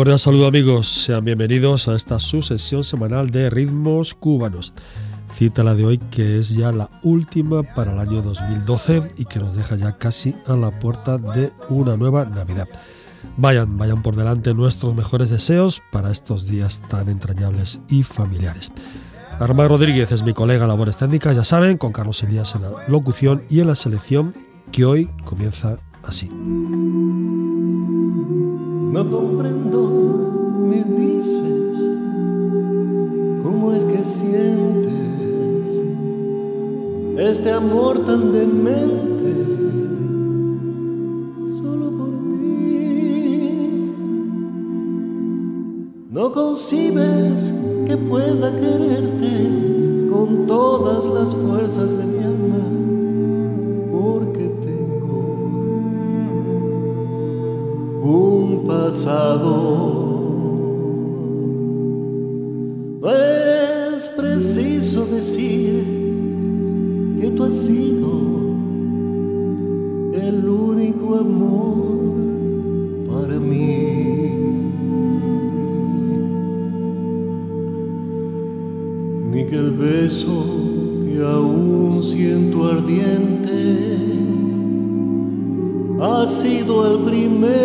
Cordial saludo amigos, sean bienvenidos a esta sucesión semanal de ritmos cubanos. Cita la de hoy que es ya la última para el año 2012 y que nos deja ya casi a la puerta de una nueva Navidad. Vayan, vayan por delante nuestros mejores deseos para estos días tan entrañables y familiares. Armando Rodríguez es mi colega en labores técnicas, ya saben, con Carlos Elías en la locución y en la selección que hoy comienza así. No comprendo, que sientes este amor tan demente solo por mí. No concibes que pueda quererte con todas las fuerzas de mi alma, un pasado. Es preciso decir que tú has sido el único amor para mí. Ni que el beso que aún siento ardiente ha sido el primero.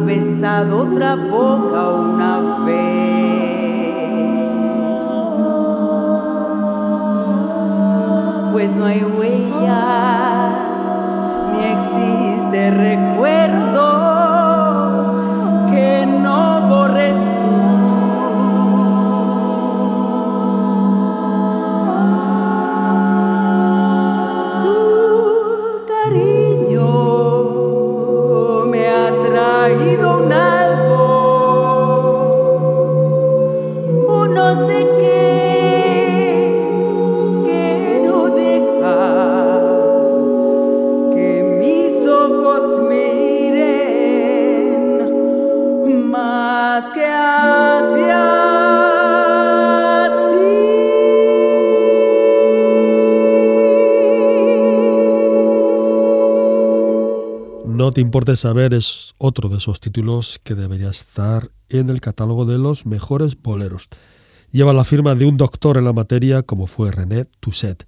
Besado otra boca una vez. Pues no hay huella, ni existe recuerdo te importe saber es otro de esos títulos que debería estar en el catálogo de los mejores boleros. Lleva la firma de un doctor en la materia como fue René Tousset,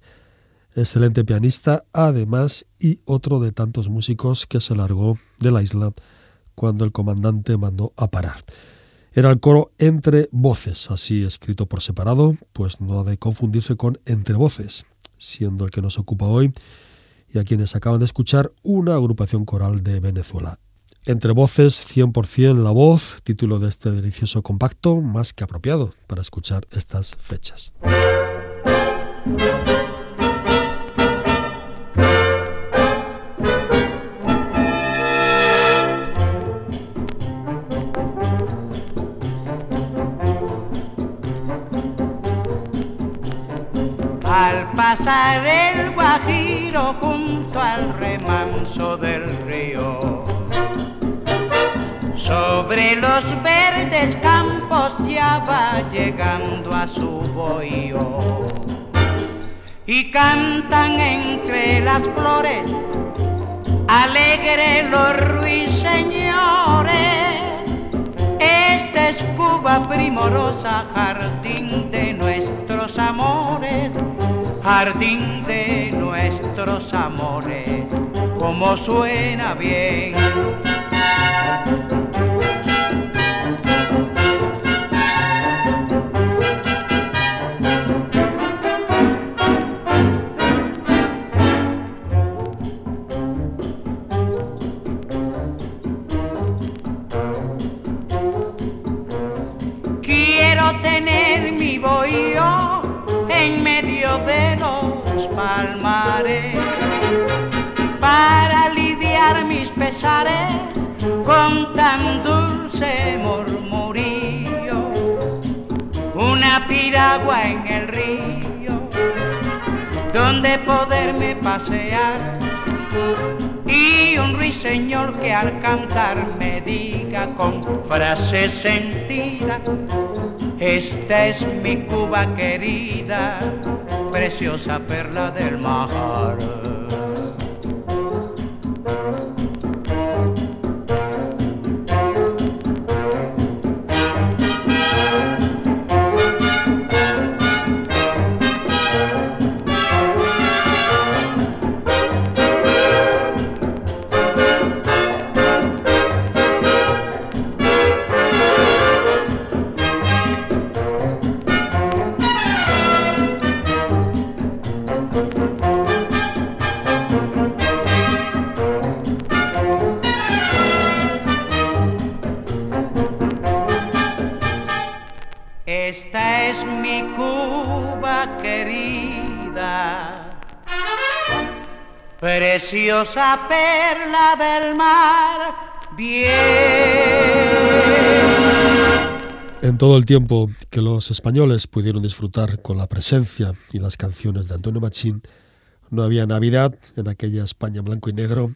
excelente pianista además y otro de tantos músicos que se largó de la isla cuando el comandante mandó a parar. Era el coro Entre Voces, así escrito por separado, pues no ha de confundirse con Entre Voces, siendo el que nos ocupa hoy y a quienes acaban de escuchar una agrupación coral de Venezuela. Entre voces, 100% la voz, título de este delicioso compacto, más que apropiado para escuchar estas fechas. Al pasar el Junto al remanso del río, sobre los verdes campos ya va llegando a su bohío. Y cantan entre las flores alegre los ruiseñores. Esta es Cuba primorosa, jardín de nuestros amores jardín de nuestros amores, como suena bien. Con tan dulce murmurío. Una piragua en el río donde poderme pasear y un ruiseñor que al cantar me diga con frase sentida esta es mi Cuba querida, preciosa perla del mar. Preciosa perla del mar, bien. En todo el tiempo que los españoles pudieron disfrutar con la presencia y las canciones de Antonio Machín, No había Navidad en aquella España blanco y negro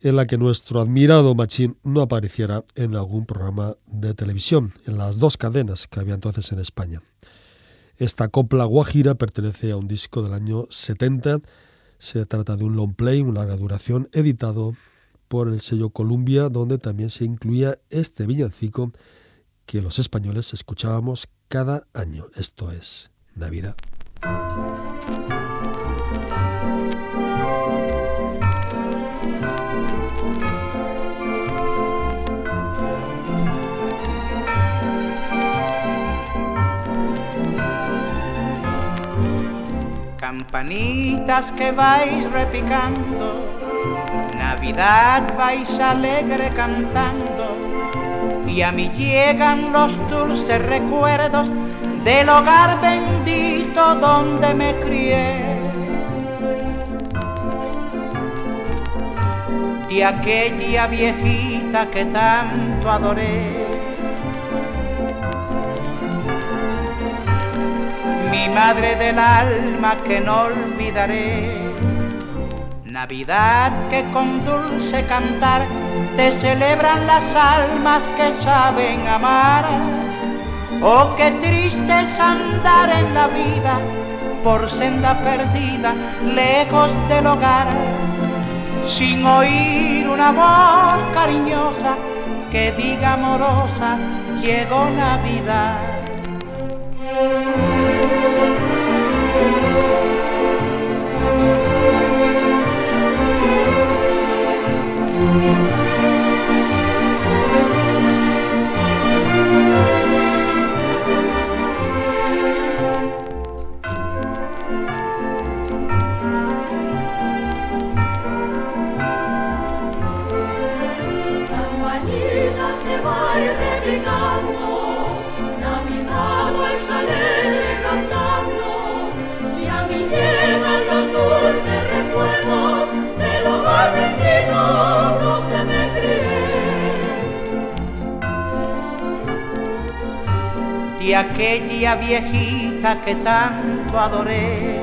en la que nuestro admirado Machín no apareciera en algún programa de televisión, en las dos cadenas que había entonces en España. Esta copla guajira pertenece a un disco del año 70. Se trata de un long play, una larga duración, editado por el sello Columbia, donde también se incluía este villancico que los españoles escuchábamos cada año. Esto es Navidad. Campanitas que vais repicando, Navidad vais alegre cantando, y a mí llegan los dulces recuerdos del hogar bendito donde me crié. De aquella viejita que tanto adoré madre del alma que no olvidaré. Navidad que con dulce cantar te celebran las almas que saben amar. Oh, qué triste es andar en la vida por senda perdida, lejos del hogar, sin oír una voz cariñosa que diga amorosa, llegó Navidad. Aquella viejita que tanto adoré.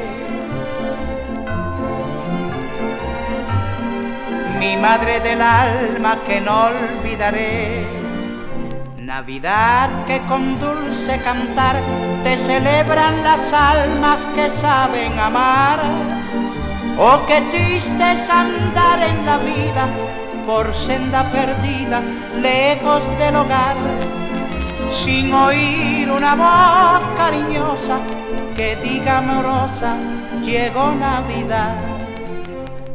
Mi madre del alma que no olvidaré. Navidad que con dulce cantar te celebran las almas que saben amar. Oh, qué triste andar en la vida por senda perdida, lejos del hogar sin oír una voz cariñosa que diga amorosa, llegó Navidad.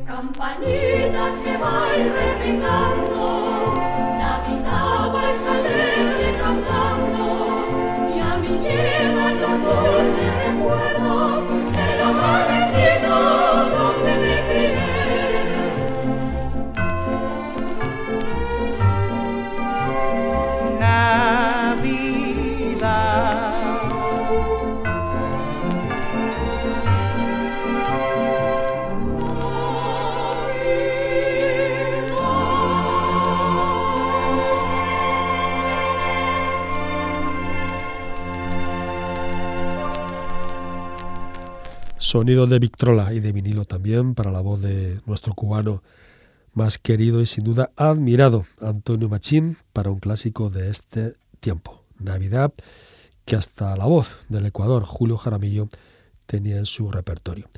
Campanitas que vais repicando, Navidad vais alegre cantando, y a mí llegan los dulces Sonido de Victrola y de vinilo también para la voz de nuestro cubano más querido y sin duda admirado, Antonio Machín, para un clásico de este tiempo, Navidad, que hasta la voz del Ecuador, Julio Jaramillo, tenía en su repertorio.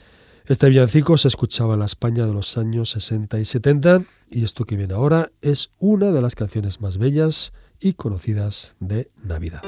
Este villancico se escuchaba en la España de los años 60 y 70 y esto que viene ahora es una de las canciones más bellas y conocidas de Navidad.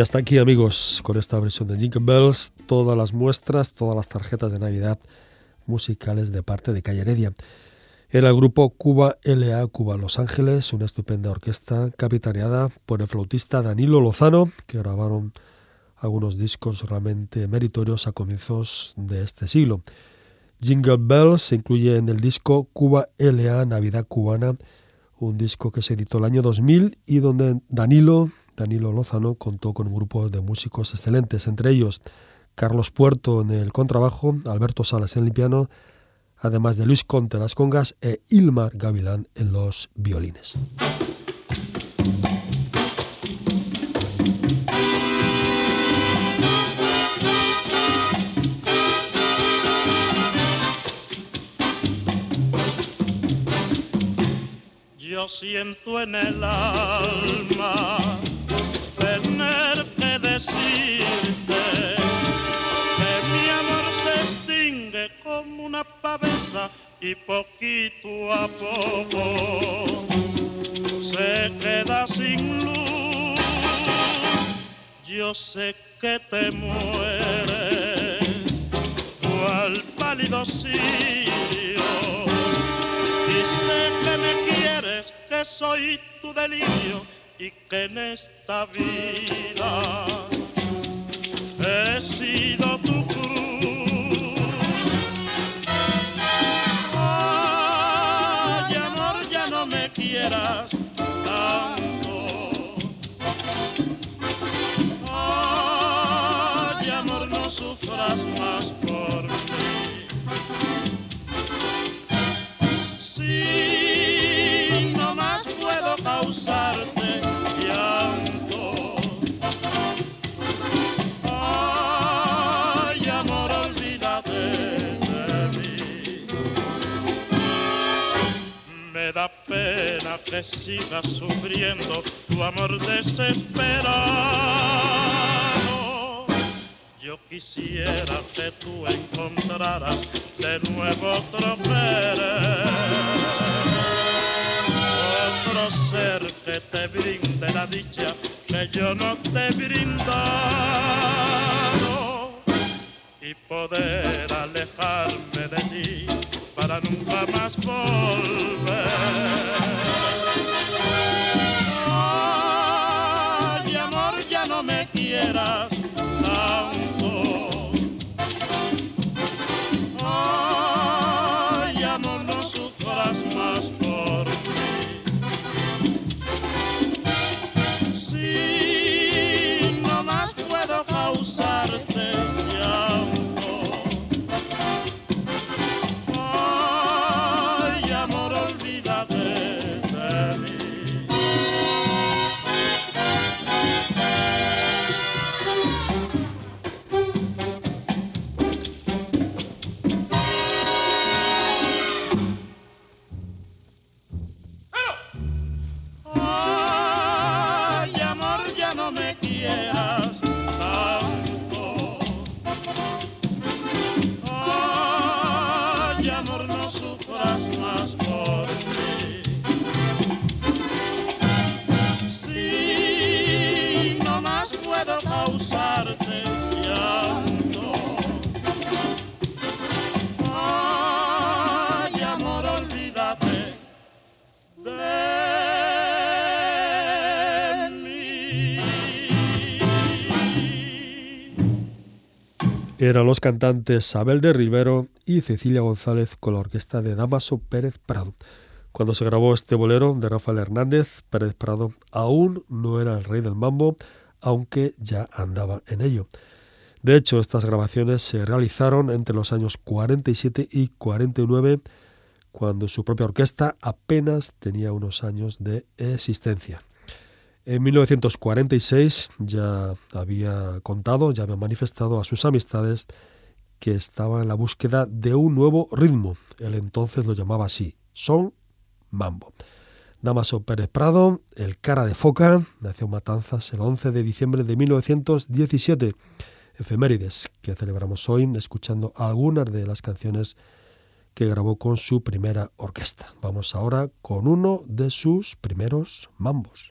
Y hasta aquí amigos con esta versión de Jingle Bells, todas las muestras, todas las tarjetas de Navidad musicales de parte de Calle Heredia. Era el grupo Cuba LA Cuba Los Ángeles, una estupenda orquesta capitaneada por el flautista Danilo Lozano, que grabaron algunos discos realmente meritorios a comienzos de este siglo. Jingle Bells se incluye en el disco Cuba LA Navidad Cubana, un disco que se editó el año 2000 y donde Danilo Danilo Lozano contó con un grupo de músicos excelentes, entre ellos Carlos Puerto en el contrabajo, Alberto Salas en el piano, además de Luis Conte en las congas e Ilmar Gavilán en los violines. Yo siento en el alma decirte que mi amor se extingue como una pavesa y poquito a poco se queda sin luz. Yo sé que te mueres, cual pálido sirio, y sé que me quieres, que soy tu delirio y que en esta vida he sido tu cruz. Ay, amor, ya no me quieras tanto. Ay, amor, no sufras más que sigas sufriendo tu amor desesperado. Yo quisiera que tú encontraras de nuevo otro querer otro ser que te brinde la dicha que yo no te he brindado y poder alejarme de ti para nunca más volver. Eran los cantantes Abel de Rivero y Cecilia González con la orquesta de Damaso Pérez Prado. Cuando se grabó este bolero de Rafael Hernández, Pérez Prado aún no era el rey del mambo, aunque ya andaba en ello. De hecho, estas grabaciones se realizaron entre los años 47 y 49, cuando su propia orquesta apenas tenía unos años de existencia. En 1946 ya había contado, ya había manifestado a sus amistades que estaba en la búsqueda de un nuevo ritmo. Él entonces lo llamaba así, son mambo. Damaso Pérez Prado, el cara de foca, nació en Matanzas el 11 de diciembre de 1917. Efemérides que celebramos hoy escuchando algunas de las canciones que grabó con su primera orquesta. Vamos ahora con uno de sus primeros mambos.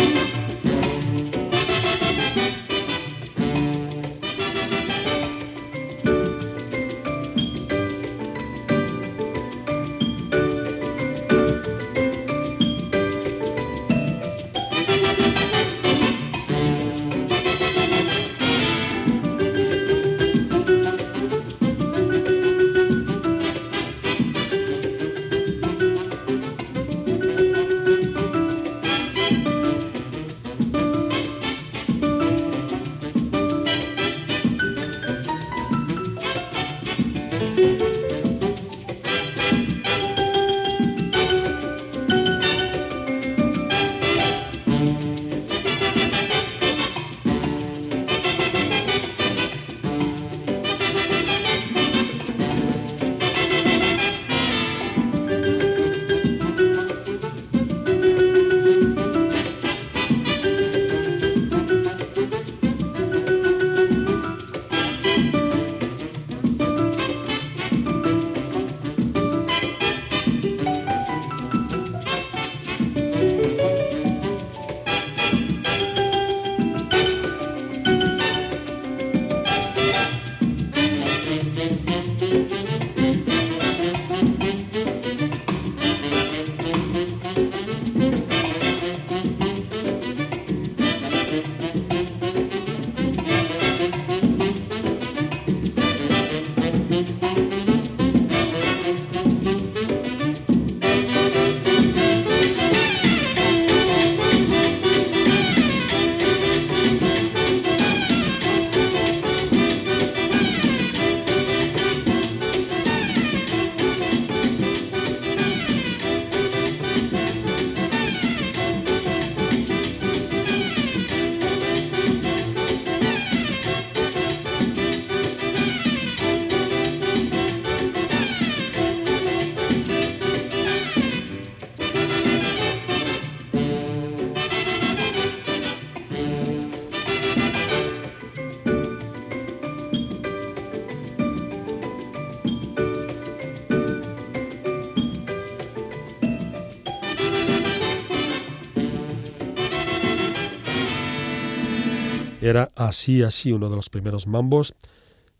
Era así, así, uno de los primeros mambos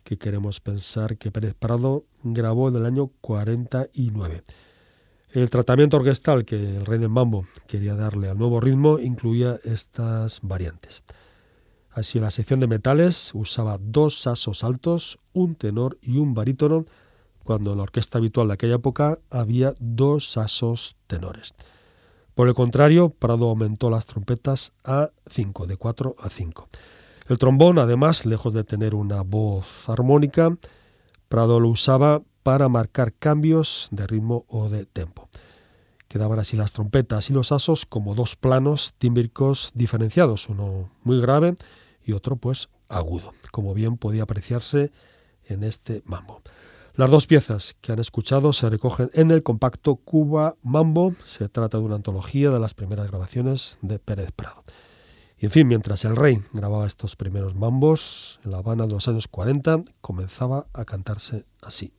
que queremos pensar que Pérez Prado grabó en el año 49. El tratamiento orquestal que el rey del mambo quería darle al nuevo ritmo incluía estas variantes. Así, la sección de metales usaba dos sasos altos, un tenor y un barítono, cuando en la orquesta habitual de aquella época había dos sasos tenores. Por el contrario, Prado aumentó las trompetas a 5, de 4 a 5. El trombón, además, lejos de tener una voz armónica, Prado lo usaba para marcar cambios de ritmo o de tempo. Quedaban así las trompetas y los asos como dos planos tímbricos diferenciados, uno muy grave y otro pues agudo, como bien podía apreciarse en este mambo. Las dos piezas que han escuchado se recogen en el compacto Cuba Mambo. Se trata de una antología de las primeras grabaciones de Pérez Prado. Y en fin, mientras el rey grababa estos primeros mambos, en La Habana de los años 40 comenzaba a cantarse así.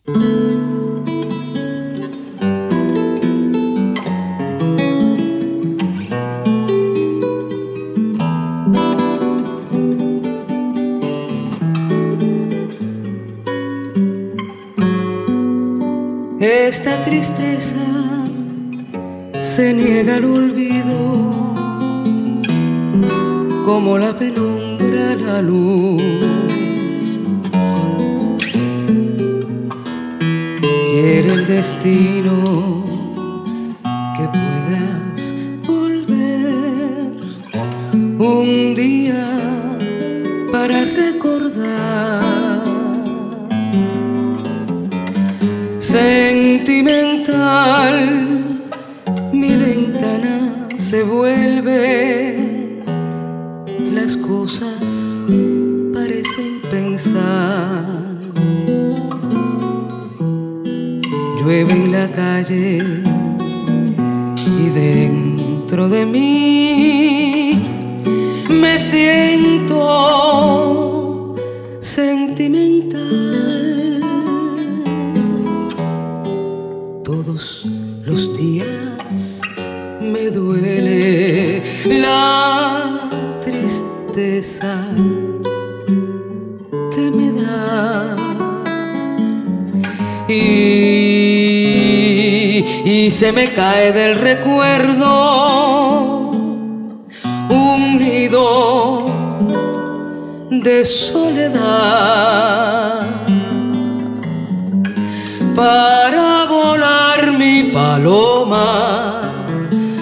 La penumbra la luz. Quiere el destino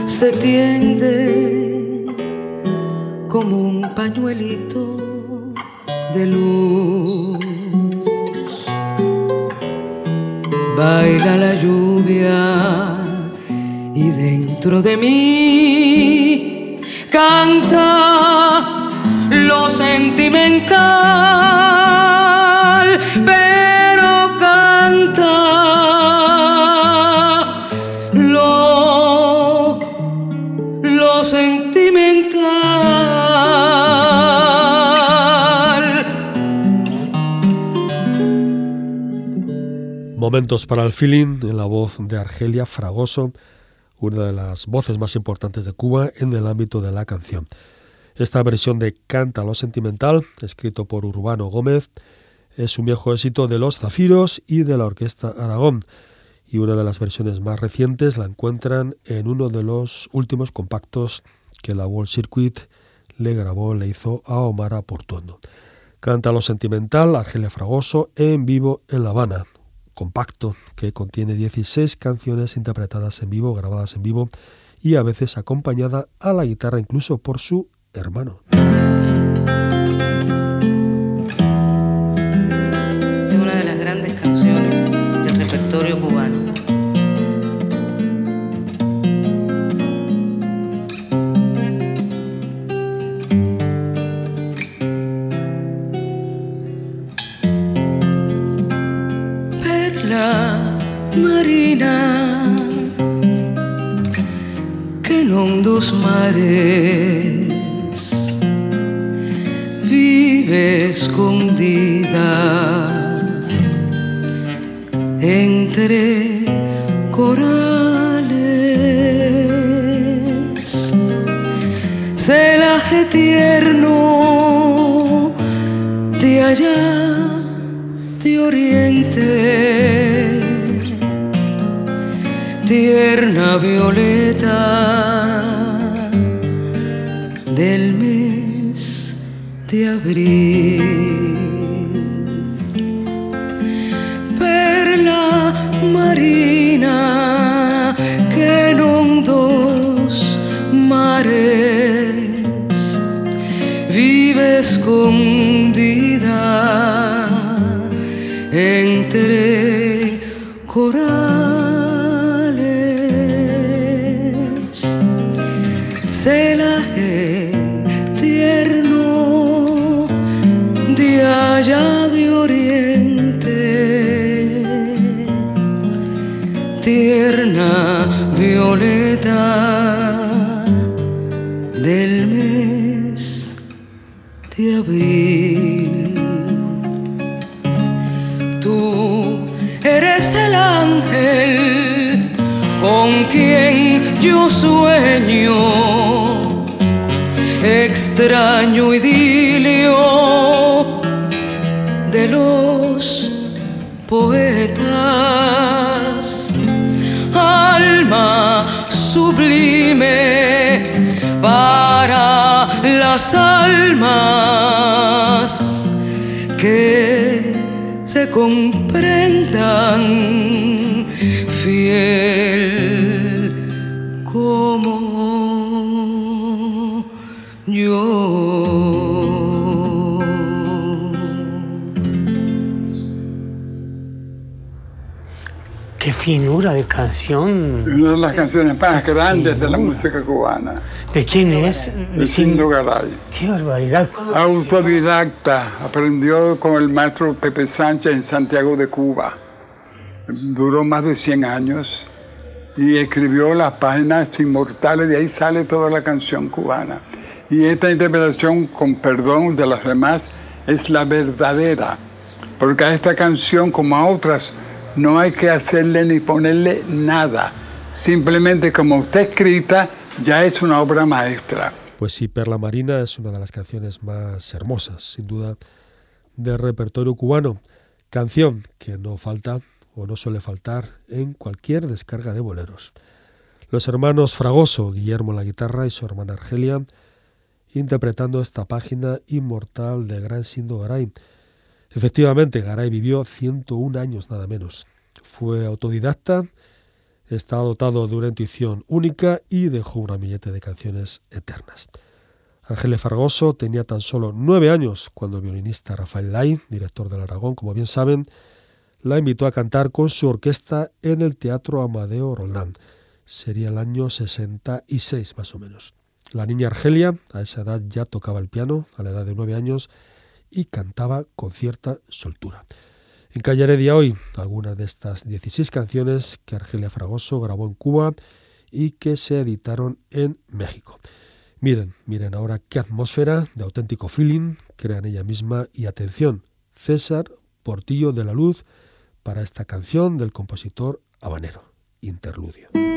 se tiende como un pañuelito de luz. Baila la lluvia y dentro de mí canta lo sentimental, Momentos para el feeling en la voz de Argelia Fragoso, una de las voces más importantes de Cuba en el ámbito de la canción. Esta versión de Canta lo sentimental, escrito por Urbano Gómez, es un viejo éxito de Los Zafiros y de la Orquesta Aragón, y una de las versiones más recientes la encuentran en uno de los últimos compactos que la World Circuit le grabó, le hizo a Omar Portuondo. Canta lo sentimental, Argelia Fragoso, en vivo en La Habana, compacto que contiene 16 canciones interpretadas en vivo, grabadas en vivo y a veces acompañada a la guitarra incluso por su hermano. Que en hondos mares vive escondida entre corales, celaje tierno de allá de oriente, violeta del mes de abril. Finura de canción. Una de las canciones más grandes de la música cubana, ¿De quién es? de Cindo Garay. Qué barbaridad. Autodidacta, aprendió con el maestro Pepe Sánchez en Santiago de Cuba. Duró más de 100 años y escribió las páginas inmortales, de ahí sale toda la canción cubana. Y esta interpretación, con perdón de las demás, es la verdadera, porque a esta canción, como a otras, no hay que hacerle ni ponerle nada. Simplemente como está escrita, ya es una obra maestra. Pues sí, Perla Marina es una de las canciones más hermosas, sin duda, del repertorio cubano. Canción que no falta o no suele faltar en cualquier descarga de boleros. Los hermanos Fragoso, Guillermo la guitarra y su hermana Argelia, interpretando esta página inmortal de Gran Sindo Garay. Efectivamente, Garay vivió 101 años nada menos. Fue autodidacta, está dotado de una intuición única y dejó un ramillete de canciones eternas. Argelia Fragoso tenía tan solo nueve años cuando el violinista Rafael Lai, director del Aragón, como bien saben, la invitó a cantar con su orquesta en el Teatro Amadeo Roldán. Sería el año 66 más o menos. La niña Argelia a esa edad ya tocaba el piano, a la edad de nueve años, y cantaba con cierta soltura. En Calle Heredia hoy, algunas de estas 16 canciones que Argelia Fragoso grabó en Cuba y que se editaron en México. Miren, miren ahora qué atmósfera de auténtico feeling crean ella misma y atención, César Portillo de la Luz para esta canción del compositor habanero, Interludio.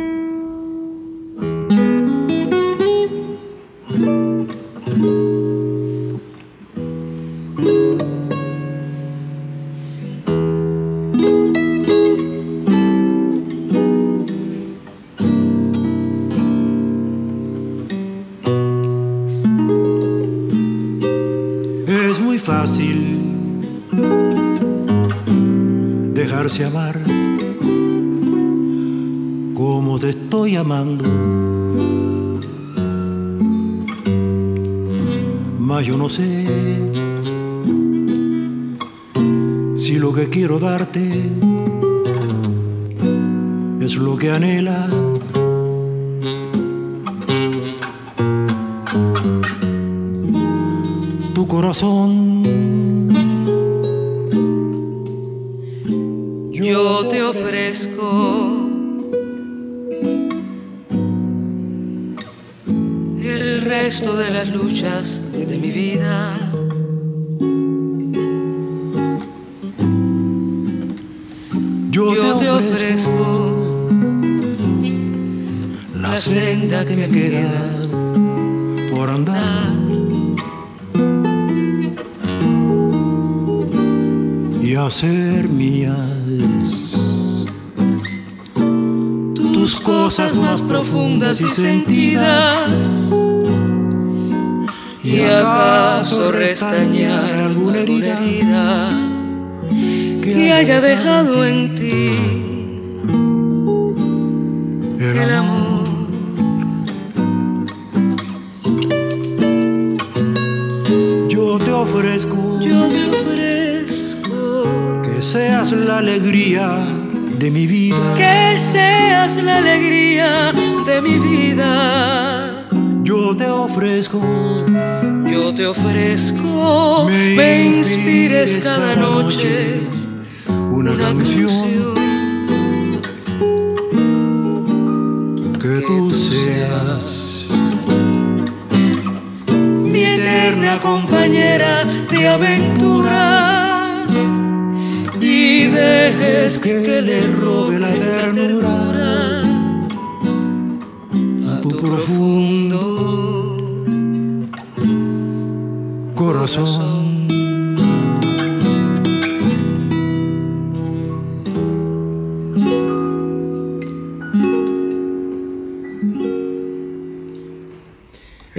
Haya dejado en ti el amor. Yo te ofrezco, yo te ofrezco que seas la alegría de mi vida. Que seas la alegría de mi vida. Yo te ofrezco, yo te ofrezco, me, me inspires cada noche Que, tú seas mi eterna compañera de aventuras y dejes que, que le robe la ternura a tu profundo corazón.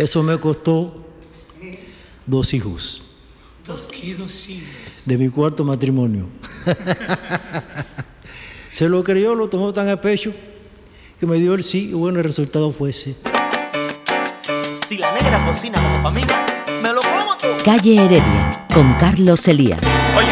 Eso me costó dos hijos. ¿Dos qué dos hijos? De mi cuarto matrimonio. Se lo creyó, lo tomó tan a pecho que me dio el sí y bueno, el resultado fue ese. Si la negra cocina como mí, me lo como tú. Calle Heredia, con Carlos Elías. Oye,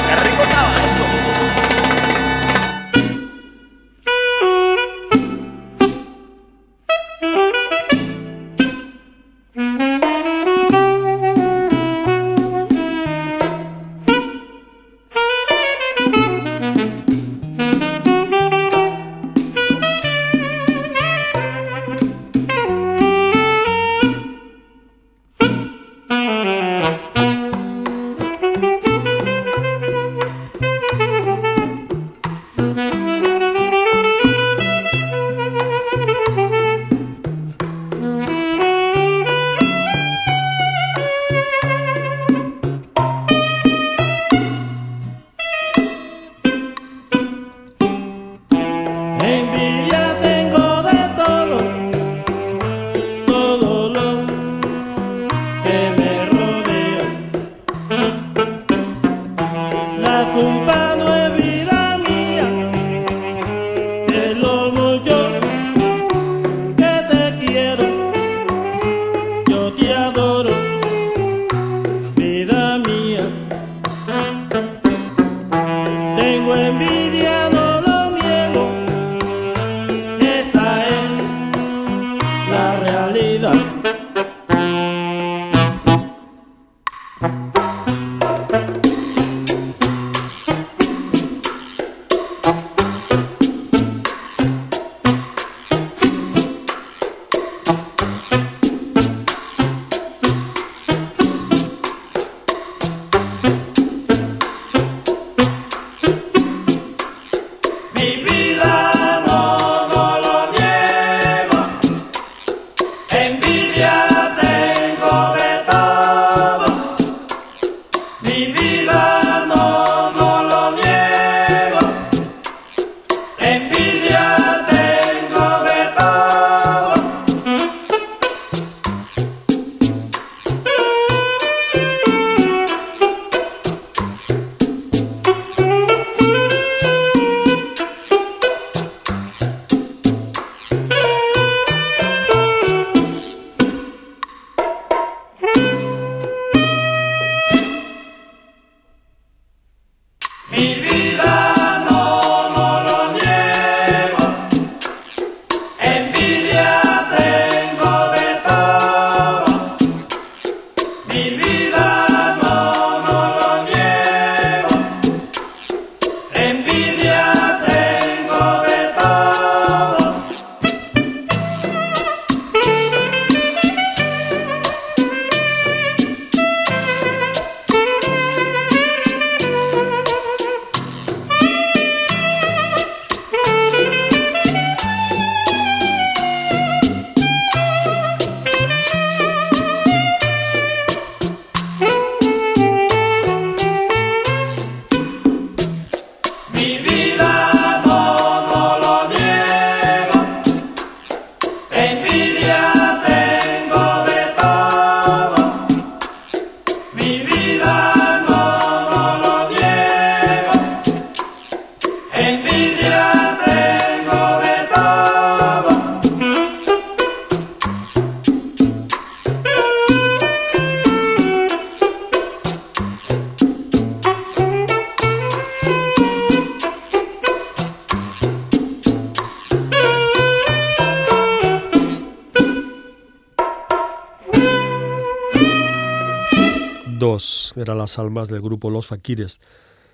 eran las almas del grupo Los Faquires.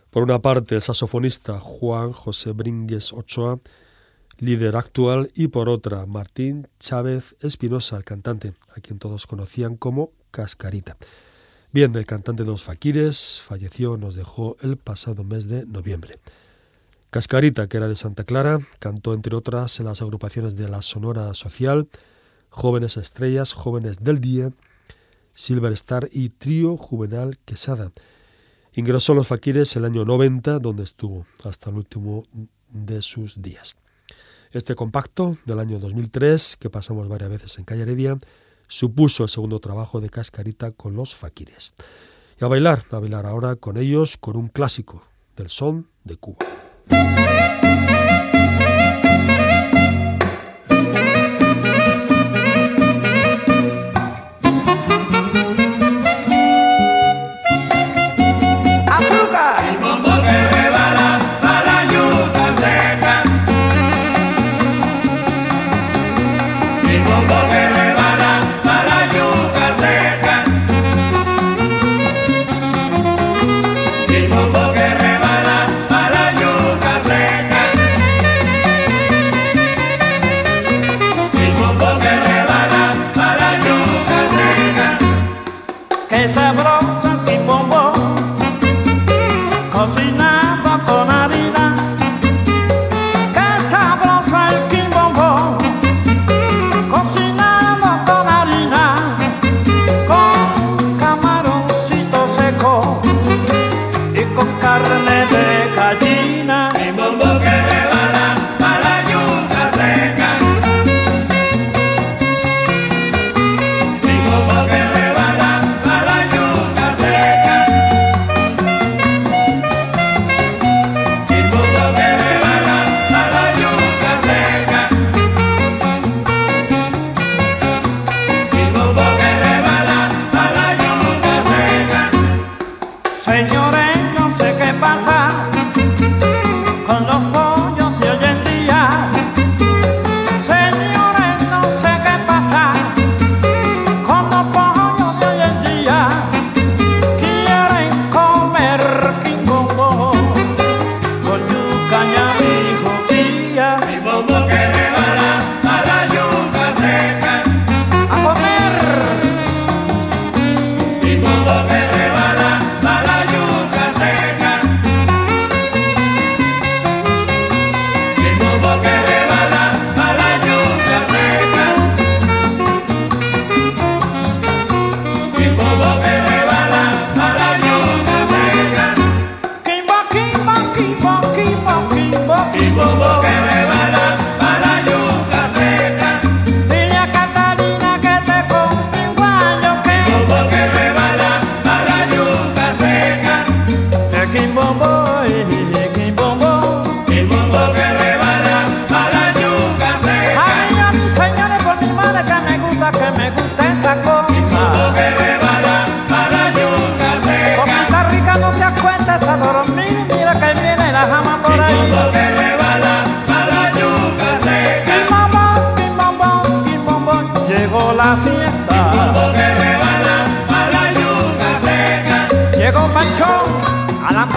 Por una parte, el saxofonista Juan José Bringues Ochoa, líder actual, y por otra, Martín Chávez Espinosa, el cantante, a quien todos conocían como Cascarita. Bien, el cantante de los Faquires falleció, nos dejó el pasado mes de noviembre. Cascarita, que era de Santa Clara, cantó entre otras en las agrupaciones de la Sonora Social, Jóvenes Estrellas, Jóvenes del Día, Silver Star y Trío Juvenal Quesada. Ingresó a los Faquires el año 90, donde estuvo hasta el último de sus días. Este compacto del año 2003, que pasamos varias veces en Calle Heredia, supuso el segundo trabajo de Cascarita con los Faquires. Y a bailar, a bailar ahora con ellos con un clásico del son de Cuba.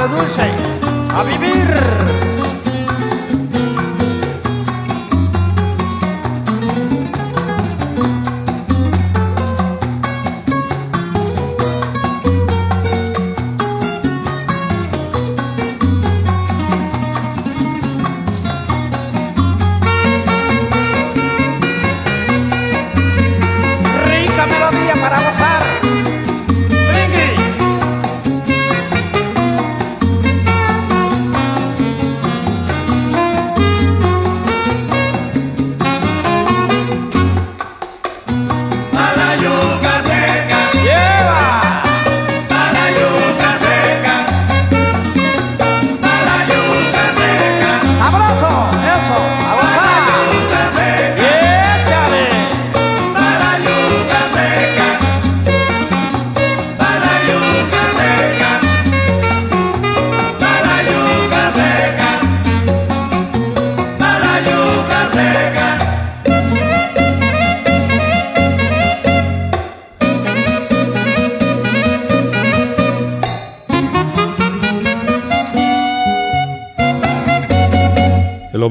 dulce, a vivir.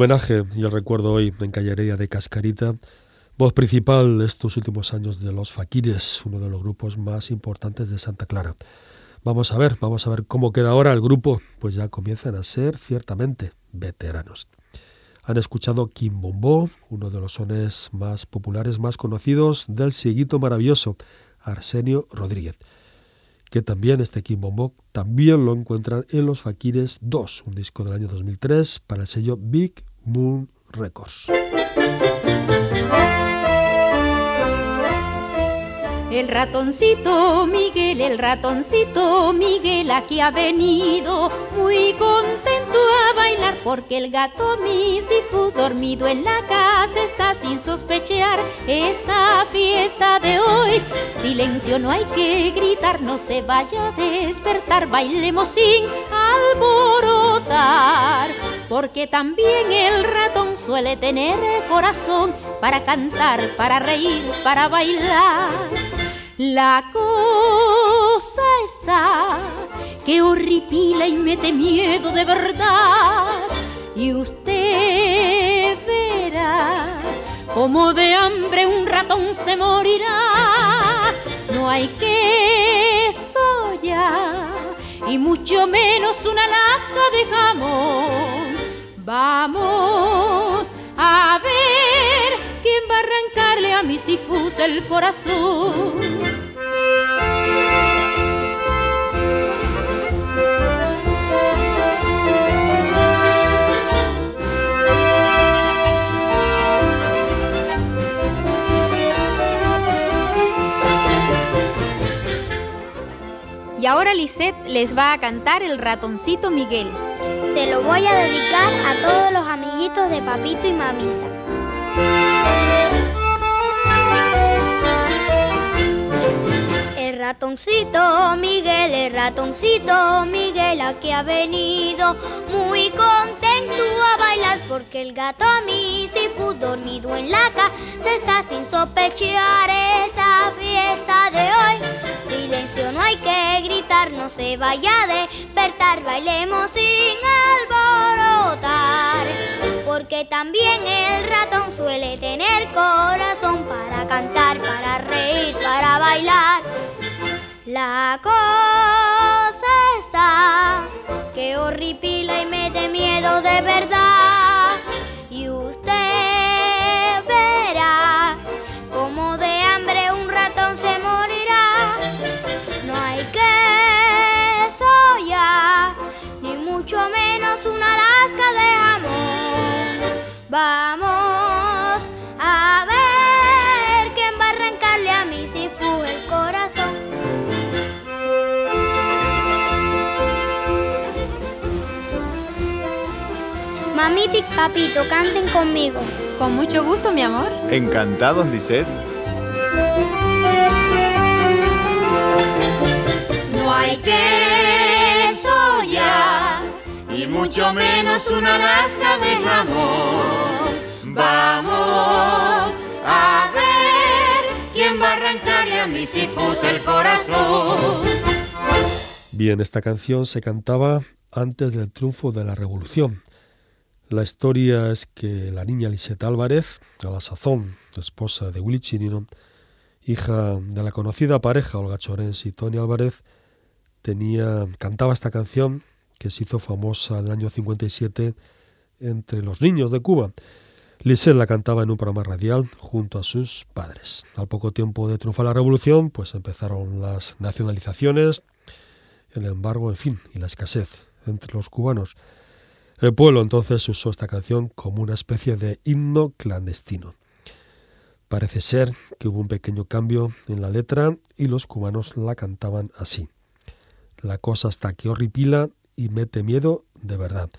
Homenaje y el recuerdo hoy en Callería de Cascarita, voz principal de estos últimos años de los Faquires, uno de los grupos más importantes de Santa Clara. Vamos a ver, vamos a ver cómo queda ahora el grupo, pues ya comienzan a ser ciertamente veteranos. Han escuchado Bombó, uno de los sones más populares, más conocidos del Siguito Maravilloso, Arsenio Rodríguez que también este Bombó también lo encuentran en Los Faquires 2, un disco del año 2003 para el sello Big Moon Records. El ratoncito Miguel, el ratoncito Miguel aquí ha venido muy contento a bailar porque el gato Misifu dormido en la casa está sin sospechar esta fiesta de hoy. Silencio, no hay que gritar, no se vaya a despertar, bailemos sin alborotar. Porque también el ratón suele tener corazón para cantar, para reír, para bailar. La cosa está que horripila y mete miedo de verdad. Y usted verá como de hambre un ratón se morirá. No hay que soya y mucho menos una lasca de jamón. Vamos a ver quién va a arrancarle a mi sifus el corazón. Y ahora Lisette les va a cantar el ratoncito Miguel. Se lo voy a dedicar a todos los amiguitos de papito y mamita. Ratoncito Miguel, el ratoncito Miguel aquí ha venido muy contento a bailar porque el gato a mí si fue dormido en la casa está sin sospechar esta fiesta de hoy silencio, no hay que gritar, no se vaya a despertar, bailemos sin alborotar. Porque también el ratón suele tener corazón para cantar, para reír, para bailar. La cosa está que horripila y me de miedo de verdad. Y usted verá como de hambre un ratón se morirá. No hay que soya, ni mucho menos una lasca de jamón. Vamos Mamita y papito, canten conmigo. Con mucho gusto, mi amor. Encantados, Lisette. No hay que soya y mucho menos una lasca de jamón. Vamos a ver quién va a arrancarle a mis hijos el corazón. Bien, esta canción se cantaba antes del triunfo de la Revolución. La historia es que la niña Lisette Álvarez, a la sazón esposa de Willy Chinino, hija de la conocida pareja Olga Chorens y Tony Álvarez, tenía, cantaba esta canción que se hizo famosa en el año 57 entre los niños de Cuba. Lisette la cantaba en un programa radial junto a sus padres. Al poco tiempo de triunfar la revolución, pues empezaron las nacionalizaciones, el embargo, en fin, y la escasez entre los cubanos. El pueblo entonces usó esta canción como una especie de himno clandestino. Parece ser que hubo un pequeño cambio en la letra y los cubanos la cantaban así. La cosa está que horripila y mete miedo de verdad.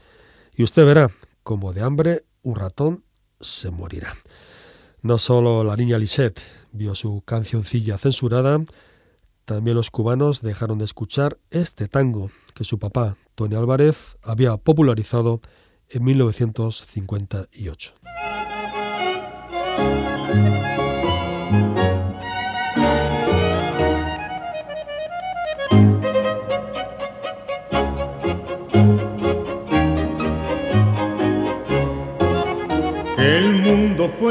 Y usted verá como de hambre un ratón se morirá. No solo la niña Lisette vio su cancioncilla censurada, también los cubanos dejaron de escuchar este tango que su papá, Tony Álvarez, había popularizado en 1958.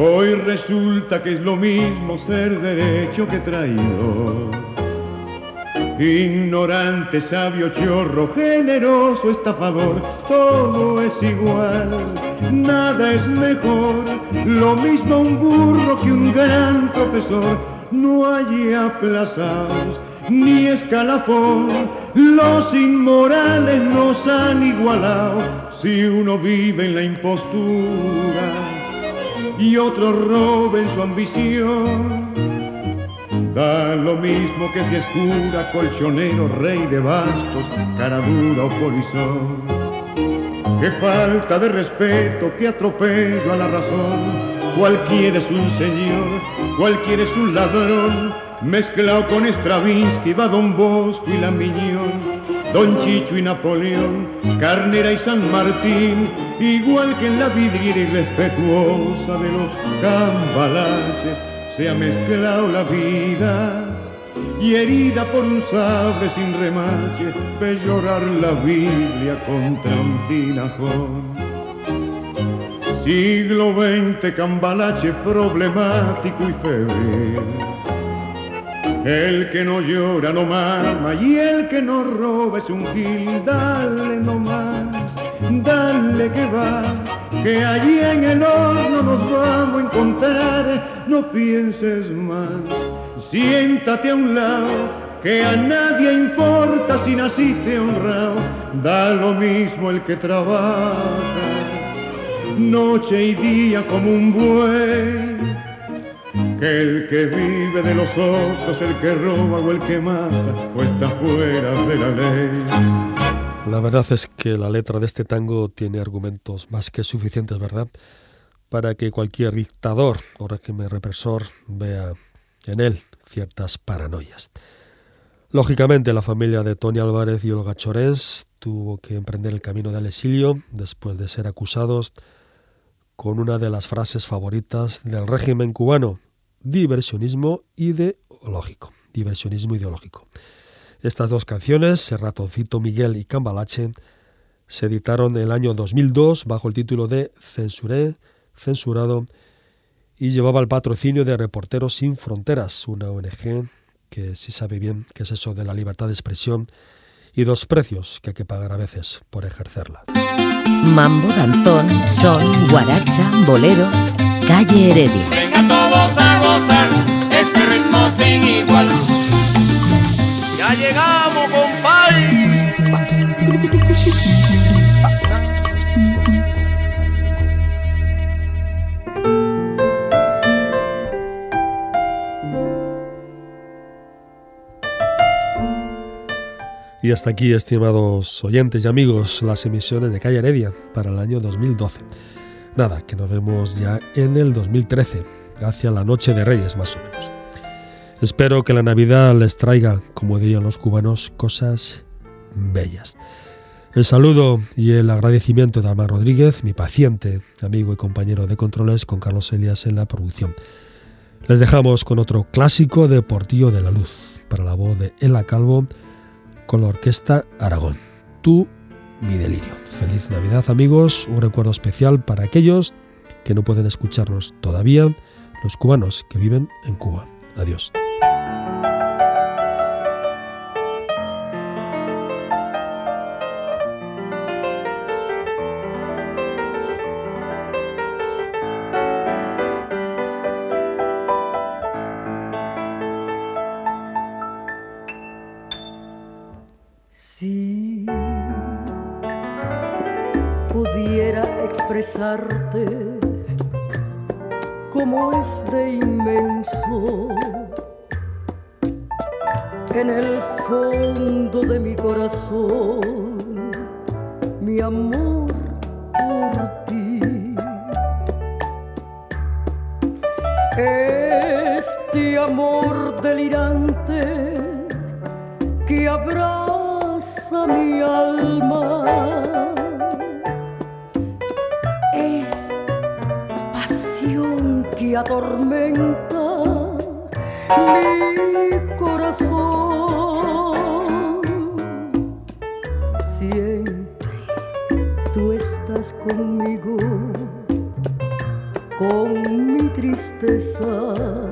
Hoy resulta que es lo mismo ser derecho que traidor. Ignorante, sabio, chorro, generoso, estafador, todo es igual, nada es mejor. Lo mismo un burro que un gran profesor, no hay aplazados ni escalafón. Los inmorales nos han igualado si uno vive en la impostura y otro roba en su ambición. Da lo mismo que si es cura, colchonero, rey de bastos, cara dura o polizón. Qué falta de respeto, qué atropello a la razón. Cualquiera es un señor, cualquiera es un ladrón, mezclado con Stravinsky, va Don Bosco y la Miñón, Don Chicho y Napoleón, Carnera y San Martín, igual que en la vidriera irrespetuosa de los cambalaches, se ha mezclado la vida y herida por un sable sin remache, ve llorar la Biblia contra un tinajón. Siglo XX, cambalache problemático y febril. El que no llora no mama y el que no roba es un gil. Dale nomás, dale que va, que allí en el horno nos vamos a encontrar. No pienses más, siéntate a un lado, que a nadie importa si naciste honrado. Da lo mismo el que trabaja, noche y día como un buey el que vive de los otros, el que roba o el que mata, o está fuera de la ley. La verdad es que la letra de este tango tiene argumentos más que suficientes, ¿verdad? Para que cualquier dictador o régimen represor vea en él ciertas paranoias. Lógicamente, la familia de Tony Álvarez y Olga Chorés tuvo que emprender el camino del exilio después de ser acusados con una de las frases favoritas del régimen cubano, diversionismo ideológico. Diversionismo ideológico. Estas dos canciones, Ratoncito Miguel y Cambalache, se editaron en el año 2002 bajo el título de Censuré, Censurado, y llevaba el patrocinio de Reporteros Sin Fronteras, una ONG que sí sabe bien qué es eso de la libertad de expresión y dos precios que hay que pagar a veces por ejercerla. Mambo, danzón, son, guaracha, bolero, calle Heredia. Venga todos a gozar este ritmo sin igual. Ya llegamos, compadre. Y hasta aquí, estimados oyentes y amigos, las emisiones de Calle Heredia para el año 2012. Nada, que nos vemos ya en el 2013, hacia la Noche de Reyes más o menos. Espero que la Navidad les traiga, como dirían los cubanos, cosas bellas. El saludo y el agradecimiento de Alma Rodríguez, mi paciente, amigo y compañero de controles, con Carlos Elias en la producción. Les dejamos con otro clásico de Portillo de la Luz, para la voz de Ela Calvo, con la orquesta Aragón. Tú, mi delirio. Feliz Navidad amigos, un recuerdo especial para aquellos que no pueden escucharnos todavía, los cubanos que viven en Cuba. Adiós. besarte, como es de inmenso. En el fondo de mi corazón, mi amor por ti. Este amor delirante que abraza mi alma atormenta mi corazón. Siempre tú estás conmigo, con mi tristeza.